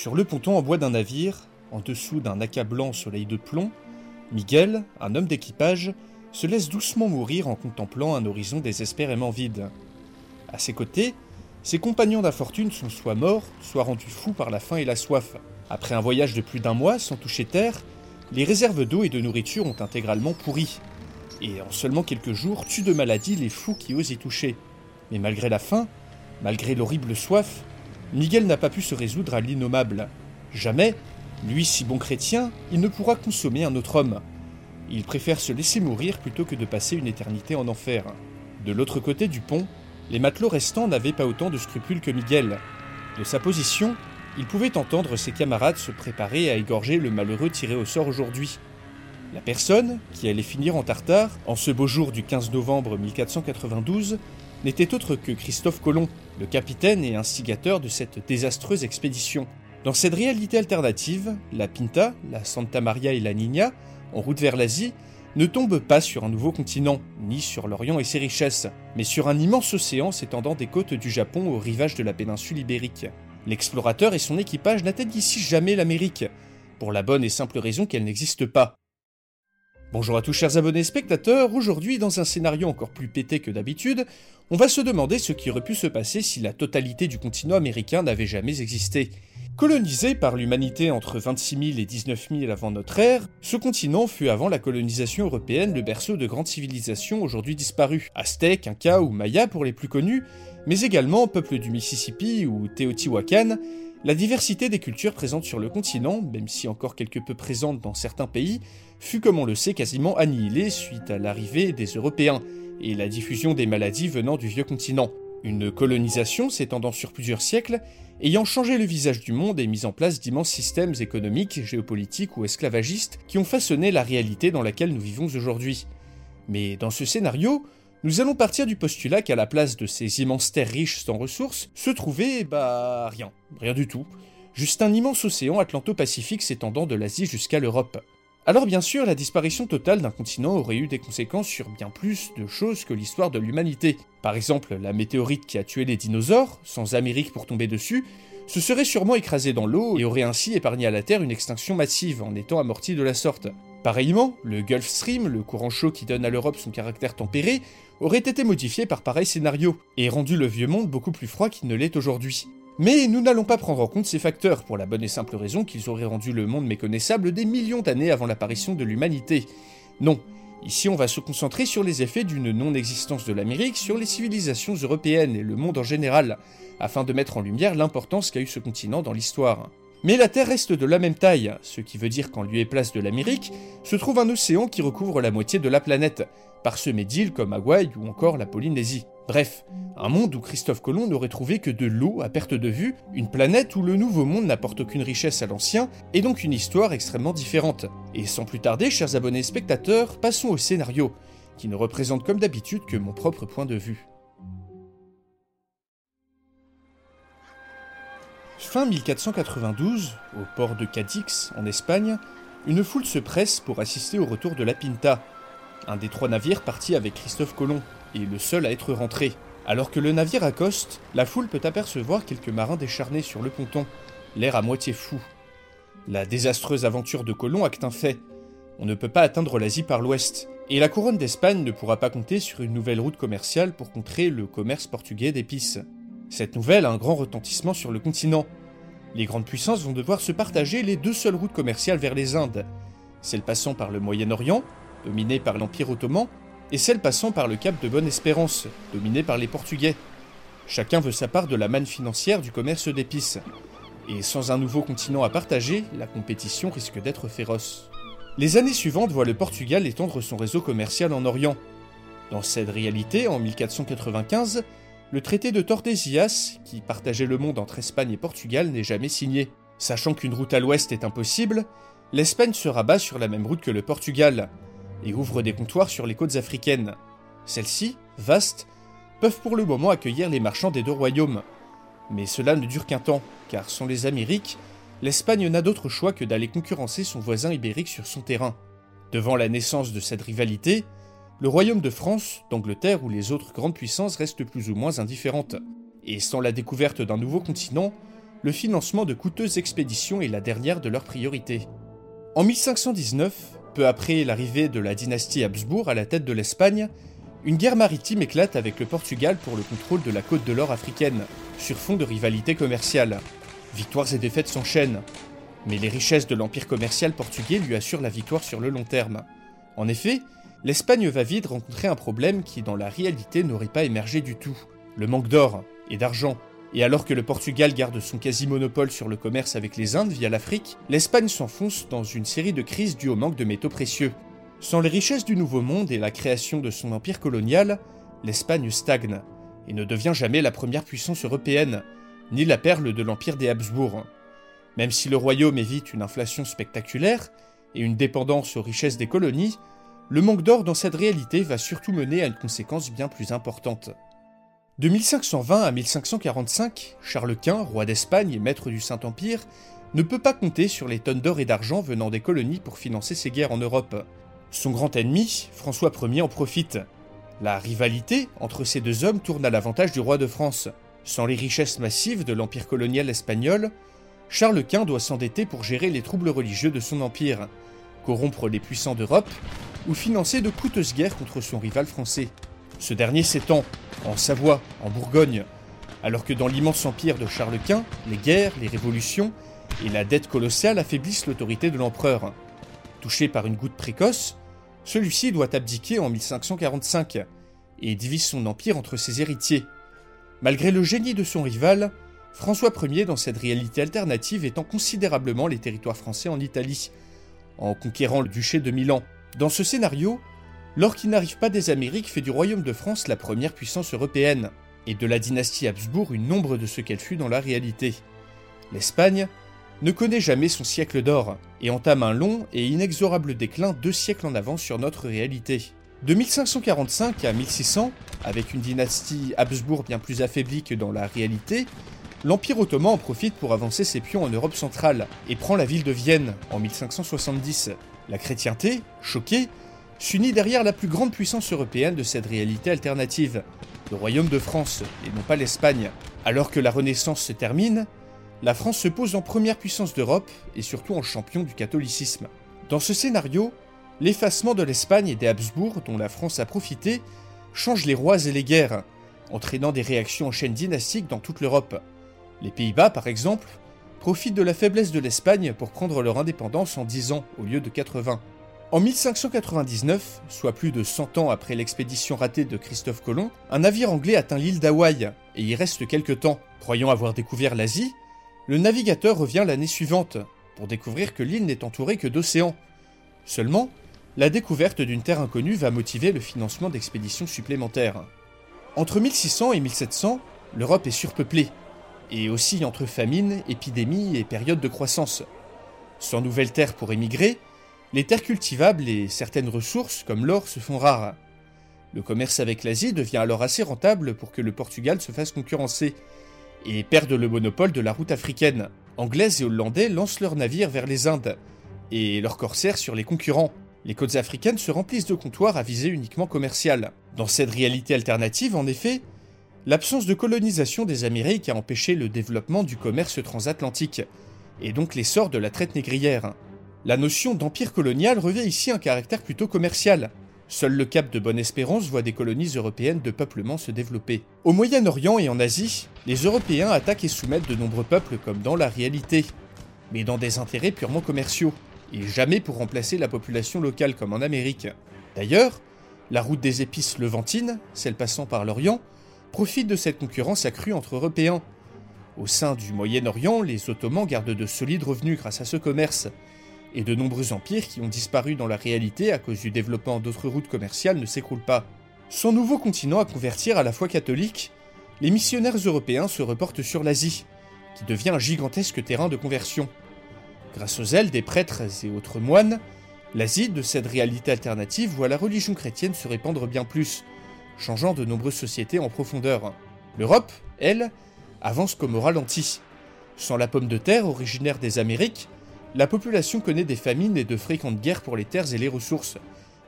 Sur le ponton en bois d'un navire, en dessous d'un accablant soleil de plomb, Miguel, un homme d'équipage, se laisse doucement mourir en contemplant un horizon désespérément vide. À ses côtés, ses compagnons d'infortune sont soit morts, soit rendus fous par la faim et la soif. Après un voyage de plus d'un mois sans toucher terre, les réserves d'eau et de nourriture ont intégralement pourri. Et en seulement quelques jours, tuent de maladie les fous qui osent y toucher. Mais malgré la faim, malgré l'horrible soif, Miguel n'a pas pu se résoudre à l'innommable. Jamais, lui si bon chrétien, il ne pourra consommer un autre homme. Il préfère se laisser mourir plutôt que de passer une éternité en enfer. De l'autre côté du pont, les matelots restants n'avaient pas autant de scrupules que Miguel. De sa position, il pouvait entendre ses camarades se préparer à égorger le malheureux tiré au sort aujourd'hui. La personne, qui allait finir en tartare, en ce beau jour du 15 novembre 1492, n'était autre que Christophe Colomb, le capitaine et instigateur de cette désastreuse expédition. Dans cette réalité alternative, la Pinta, la Santa Maria et la Nina, en route vers l'Asie, ne tombent pas sur un nouveau continent, ni sur l'Orient et ses richesses, mais sur un immense océan s'étendant des côtes du Japon au rivage de la péninsule ibérique. L'explorateur et son équipage n'atteignent ici jamais l'Amérique, pour la bonne et simple raison qu'elle n'existe pas. Bonjour à tous chers abonnés spectateurs, aujourd'hui dans un scénario encore plus pété que d'habitude, on va se demander ce qui aurait pu se passer si la totalité du continent américain n'avait jamais existé. Colonisé par l'humanité entre 26 000 et 19 000 avant notre ère, ce continent fut avant la colonisation européenne le berceau de grandes civilisations aujourd'hui disparues, Aztèques, Incas ou Mayas pour les plus connus, mais également peuples du Mississippi ou Teotihuacan, la diversité des cultures présentes sur le continent, même si encore quelque peu présente dans certains pays, fut comme on le sait quasiment annihilée suite à l'arrivée des Européens et la diffusion des maladies venant du vieux continent. Une colonisation s'étendant sur plusieurs siècles, ayant changé le visage du monde et mis en place d'immenses systèmes économiques, géopolitiques ou esclavagistes qui ont façonné la réalité dans laquelle nous vivons aujourd'hui. Mais dans ce scénario, nous allons partir du postulat qu'à la place de ces immenses terres riches sans ressources, se trouvait, bah, rien, rien du tout. Juste un immense océan atlanto-pacifique s'étendant de l'Asie jusqu'à l'Europe. Alors bien sûr, la disparition totale d'un continent aurait eu des conséquences sur bien plus de choses que l'histoire de l'humanité. Par exemple, la météorite qui a tué les dinosaures, sans Amérique pour tomber dessus, se serait sûrement écrasée dans l'eau et aurait ainsi épargné à la Terre une extinction massive en étant amortie de la sorte. Pareillement, le Gulf Stream, le courant chaud qui donne à l'Europe son caractère tempéré, aurait été modifié par pareil scénario, et rendu le vieux monde beaucoup plus froid qu'il ne l'est aujourd'hui. Mais nous n'allons pas prendre en compte ces facteurs, pour la bonne et simple raison qu'ils auraient rendu le monde méconnaissable des millions d'années avant l'apparition de l'humanité. Non, ici on va se concentrer sur les effets d'une non-existence de l'Amérique sur les civilisations européennes et le monde en général, afin de mettre en lumière l'importance qu'a eu ce continent dans l'histoire. Mais la Terre reste de la même taille, ce qui veut dire qu'en lieu et place de l'Amérique, se trouve un océan qui recouvre la moitié de la planète, parsemé d'îles comme Hawaï ou encore la Polynésie. Bref, un monde où Christophe Colomb n'aurait trouvé que de l'eau à perte de vue, une planète où le nouveau monde n'apporte aucune richesse à l'ancien, et donc une histoire extrêmement différente. Et sans plus tarder, chers abonnés spectateurs, passons au scénario, qui ne représente comme d'habitude que mon propre point de vue. Fin 1492, au port de Cadix, en Espagne, une foule se presse pour assister au retour de la Pinta, un des trois navires partis avec Christophe Colomb, et le seul à être rentré. Alors que le navire accoste, la foule peut apercevoir quelques marins décharnés sur le ponton, l'air à moitié fou. La désastreuse aventure de Colomb acte un fait. On ne peut pas atteindre l'Asie par l'ouest, et la couronne d'Espagne ne pourra pas compter sur une nouvelle route commerciale pour contrer le commerce portugais d'épices. Cette nouvelle a un grand retentissement sur le continent. Les grandes puissances vont devoir se partager les deux seules routes commerciales vers les Indes, celle passant par le Moyen-Orient, dominée par l'Empire ottoman, et celle passant par le Cap de Bonne-Espérance, dominé par les Portugais. Chacun veut sa part de la manne financière du commerce d'épices. Et sans un nouveau continent à partager, la compétition risque d'être féroce. Les années suivantes voient le Portugal étendre son réseau commercial en Orient. Dans cette réalité, en 1495, le traité de Tordesillas, qui partageait le monde entre Espagne et Portugal, n'est jamais signé. Sachant qu'une route à l'ouest est impossible, l'Espagne se rabat sur la même route que le Portugal, et ouvre des comptoirs sur les côtes africaines. Celles-ci, vastes, peuvent pour le moment accueillir les marchands des deux royaumes. Mais cela ne dure qu'un temps, car sans les Amériques, l'Espagne n'a d'autre choix que d'aller concurrencer son voisin ibérique sur son terrain. Devant la naissance de cette rivalité, le royaume de France, d'Angleterre ou les autres grandes puissances restent plus ou moins indifférentes. Et sans la découverte d'un nouveau continent, le financement de coûteuses expéditions est la dernière de leurs priorités. En 1519, peu après l'arrivée de la dynastie Habsbourg à la tête de l'Espagne, une guerre maritime éclate avec le Portugal pour le contrôle de la côte de l'or africaine, sur fond de rivalité commerciale. Victoires et défaites s'enchaînent, mais les richesses de l'empire commercial portugais lui assurent la victoire sur le long terme. En effet, l'Espagne va vite rencontrer un problème qui dans la réalité n'aurait pas émergé du tout, le manque d'or et d'argent. Et alors que le Portugal garde son quasi-monopole sur le commerce avec les Indes via l'Afrique, l'Espagne s'enfonce dans une série de crises dues au manque de métaux précieux. Sans les richesses du Nouveau Monde et la création de son empire colonial, l'Espagne stagne et ne devient jamais la première puissance européenne, ni la perle de l'empire des Habsbourg. Même si le royaume évite une inflation spectaculaire et une dépendance aux richesses des colonies, le manque d'or dans cette réalité va surtout mener à une conséquence bien plus importante. De 1520 à 1545, Charles Quint, roi d'Espagne et maître du Saint-Empire, ne peut pas compter sur les tonnes d'or et d'argent venant des colonies pour financer ses guerres en Europe. Son grand ennemi, François Ier, en profite. La rivalité entre ces deux hommes tourne à l'avantage du roi de France. Sans les richesses massives de l'empire colonial espagnol, Charles Quint doit s'endetter pour gérer les troubles religieux de son empire, corrompre les puissants d'Europe ou financer de coûteuses guerres contre son rival français. Ce dernier s'étend en Savoie, en Bourgogne, alors que dans l'immense empire de Charles Quint, les guerres, les révolutions et la dette colossale affaiblissent l'autorité de l'empereur. Touché par une goutte précoce, celui-ci doit abdiquer en 1545 et divise son empire entre ses héritiers. Malgré le génie de son rival, François Ier, dans cette réalité alternative, étend considérablement les territoires français en Italie, en conquérant le duché de Milan. Dans ce scénario, l'or qui n'arrive pas des Amériques fait du royaume de France la première puissance européenne, et de la dynastie Habsbourg une ombre de ce qu'elle fut dans la réalité. L'Espagne ne connaît jamais son siècle d'or et entame un long et inexorable déclin deux siècles en avance sur notre réalité. De 1545 à 1600, avec une dynastie Habsbourg bien plus affaiblie que dans la réalité, l'Empire ottoman en profite pour avancer ses pions en Europe centrale et prend la ville de Vienne en 1570. La chrétienté, choquée, s'unit derrière la plus grande puissance européenne de cette réalité alternative, le royaume de France et non pas l'Espagne. Alors que la Renaissance se termine, la France se pose en première puissance d'Europe et surtout en champion du catholicisme. Dans ce scénario, l'effacement de l'Espagne et des Habsbourg, dont la France a profité, change les rois et les guerres, entraînant des réactions en chaîne dynastique dans toute l'Europe. Les Pays-Bas, par exemple, profitent de la faiblesse de l'Espagne pour prendre leur indépendance en 10 ans au lieu de 80. En 1599, soit plus de 100 ans après l'expédition ratée de Christophe Colomb, un navire anglais atteint l'île d'Hawaï et y reste quelque temps. Croyant avoir découvert l'Asie, le navigateur revient l'année suivante pour découvrir que l'île n'est entourée que d'océans. Seulement, la découverte d'une terre inconnue va motiver le financement d'expéditions supplémentaires. Entre 1600 et 1700, l'Europe est surpeuplée, et aussi entre famine, épidémie et période de croissance. Sans nouvelles terres pour émigrer, les terres cultivables et certaines ressources comme l'or se font rares. Le commerce avec l'Asie devient alors assez rentable pour que le Portugal se fasse concurrencer, et perdent le monopole de la route africaine. Anglaises et Hollandais lancent leurs navires vers les Indes et leurs corsaires sur les concurrents. Les côtes africaines se remplissent de comptoirs à visée uniquement commerciale. Dans cette réalité alternative, en effet, l'absence de colonisation des Amériques a empêché le développement du commerce transatlantique, et donc l'essor de la traite négrière. La notion d'empire colonial revêt ici un caractère plutôt commercial, Seul le cap de Bonne-Espérance voit des colonies européennes de peuplement se développer. Au Moyen-Orient et en Asie, les Européens attaquent et soumettent de nombreux peuples comme dans la réalité, mais dans des intérêts purement commerciaux, et jamais pour remplacer la population locale comme en Amérique. D'ailleurs, la route des épices levantines, celle passant par l'Orient, profite de cette concurrence accrue entre Européens. Au sein du Moyen-Orient, les Ottomans gardent de solides revenus grâce à ce commerce, et de nombreux empires qui ont disparu dans la réalité à cause du développement d'autres routes commerciales ne s'écroulent pas. Sans nouveau continent à convertir à la foi catholique, les missionnaires européens se reportent sur l'Asie, qui devient un gigantesque terrain de conversion. Grâce aux ailes des prêtres et autres moines, l'Asie de cette réalité alternative voit la religion chrétienne se répandre bien plus, changeant de nombreuses sociétés en profondeur. L'Europe, elle, avance comme au ralenti. Sans la pomme de terre originaire des Amériques, la population connaît des famines et de fréquentes guerres pour les terres et les ressources,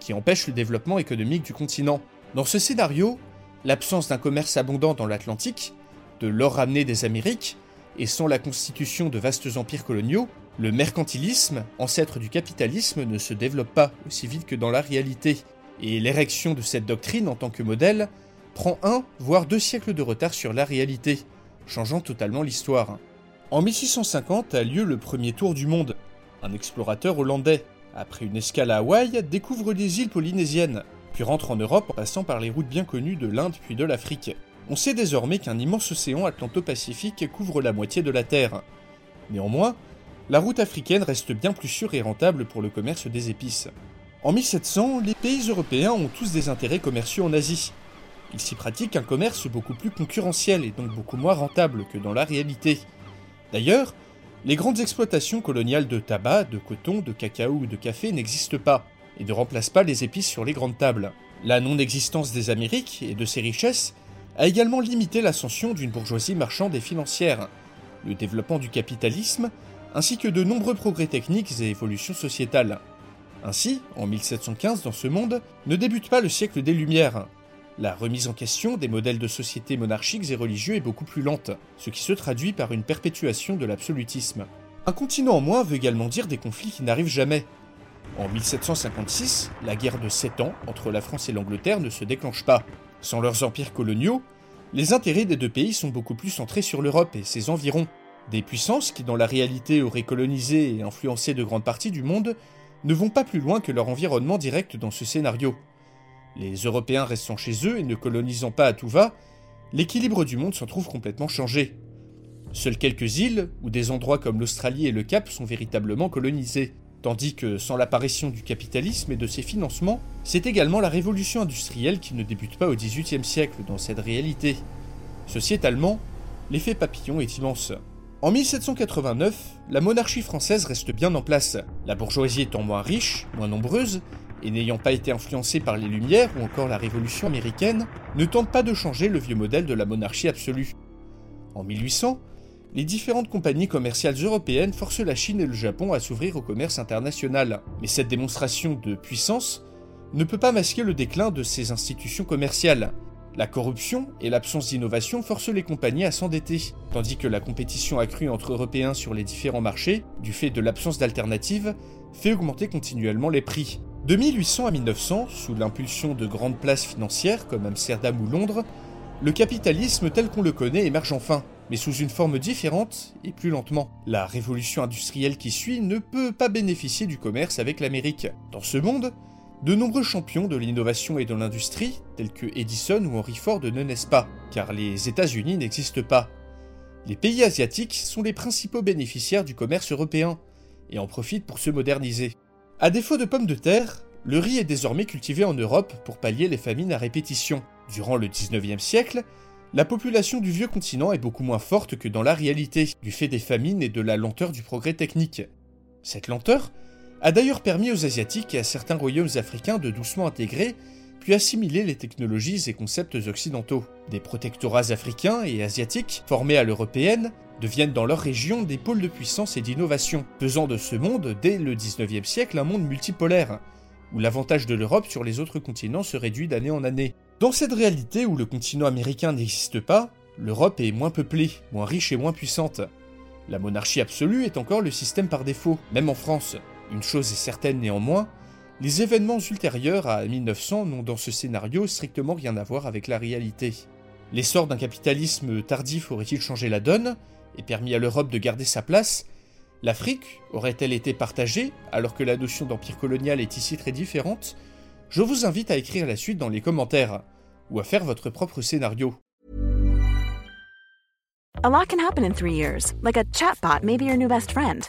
qui empêchent le développement économique du continent. Dans ce scénario, l'absence d'un commerce abondant dans l'Atlantique, de l'or ramené des Amériques, et sans la constitution de vastes empires coloniaux, le mercantilisme, ancêtre du capitalisme, ne se développe pas aussi vite que dans la réalité, et l'érection de cette doctrine en tant que modèle prend un, voire deux siècles de retard sur la réalité, changeant totalement l'histoire. En 1650 a lieu le premier tour du monde. Un explorateur hollandais, après une escale à Hawaï, découvre les îles polynésiennes, puis rentre en Europe en passant par les routes bien connues de l'Inde puis de l'Afrique. On sait désormais qu'un immense océan Atlanto-Pacifique couvre la moitié de la Terre. Néanmoins, la route africaine reste bien plus sûre et rentable pour le commerce des épices. En 1700, les pays européens ont tous des intérêts commerciaux en Asie. Ils s'y pratiquent un commerce beaucoup plus concurrentiel et donc beaucoup moins rentable que dans la réalité. D'ailleurs, les grandes exploitations coloniales de tabac, de coton, de cacao ou de café n'existent pas et ne remplacent pas les épices sur les grandes tables. La non-existence des Amériques et de ses richesses a également limité l'ascension d'une bourgeoisie marchande et financière, le développement du capitalisme, ainsi que de nombreux progrès techniques et évolutions sociétales. Ainsi, en 1715 dans ce monde, ne débute pas le siècle des Lumières. La remise en question des modèles de société monarchiques et religieux est beaucoup plus lente, ce qui se traduit par une perpétuation de l'absolutisme. Un continent en moins veut également dire des conflits qui n'arrivent jamais. En 1756, la guerre de 7 ans entre la France et l'Angleterre ne se déclenche pas. Sans leurs empires coloniaux, les intérêts des deux pays sont beaucoup plus centrés sur l'Europe et ses environs. Des puissances qui dans la réalité auraient colonisé et influencé de grandes parties du monde ne vont pas plus loin que leur environnement direct dans ce scénario. Les Européens restant chez eux et ne colonisant pas à tout va, l'équilibre du monde s'en trouve complètement changé. Seules quelques îles, ou des endroits comme l'Australie et le Cap sont véritablement colonisés. Tandis que sans l'apparition du capitalisme et de ses financements, c'est également la révolution industrielle qui ne débute pas au XVIIIe siècle dans cette réalité. Sociétalement, l'effet papillon est immense. En 1789, la monarchie française reste bien en place, la bourgeoisie étant moins riche, moins nombreuse, et n'ayant pas été influencée par les Lumières ou encore la Révolution américaine, ne tente pas de changer le vieux modèle de la monarchie absolue. En 1800, les différentes compagnies commerciales européennes forcent la Chine et le Japon à s'ouvrir au commerce international. Mais cette démonstration de puissance ne peut pas masquer le déclin de ces institutions commerciales. La corruption et l'absence d'innovation forcent les compagnies à s'endetter, tandis que la compétition accrue entre Européens sur les différents marchés, du fait de l'absence d'alternatives, fait augmenter continuellement les prix. De 1800 à 1900, sous l'impulsion de grandes places financières comme Amsterdam ou Londres, le capitalisme tel qu'on le connaît émerge enfin, mais sous une forme différente et plus lentement. La révolution industrielle qui suit ne peut pas bénéficier du commerce avec l'Amérique. Dans ce monde, de nombreux champions de l'innovation et de l'industrie, tels que Edison ou Henry Ford, ne naissent pas, car les États-Unis n'existent pas. Les pays asiatiques sont les principaux bénéficiaires du commerce européen, et en profitent pour se moderniser. À défaut de pommes de terre, le riz est désormais cultivé en Europe pour pallier les famines à répétition. Durant le 19e siècle, la population du vieux continent est beaucoup moins forte que dans la réalité, du fait des famines et de la lenteur du progrès technique. Cette lenteur a d'ailleurs permis aux Asiatiques et à certains royaumes africains de doucement intégrer puis assimiler les technologies et concepts occidentaux. Des protectorats africains et asiatiques, formés à l'européenne, deviennent dans leur région des pôles de puissance et d'innovation, faisant de ce monde, dès le 19e siècle, un monde multipolaire, où l'avantage de l'Europe sur les autres continents se réduit d'année en année. Dans cette réalité où le continent américain n'existe pas, l'Europe est moins peuplée, moins riche et moins puissante. La monarchie absolue est encore le système par défaut, même en France. Une chose est certaine néanmoins, les événements ultérieurs à 1900 n'ont dans ce scénario strictement rien à voir avec la réalité. L'essor d'un capitalisme tardif aurait-il changé la donne et permis à l'Europe de garder sa place? L'Afrique aurait-elle été partagée alors que la notion d'empire colonial est ici très différente? Je vous invite à écrire la suite dans les commentaires ou à faire votre propre scénario. A lot can happen in three years, like a chatbot your new best friend.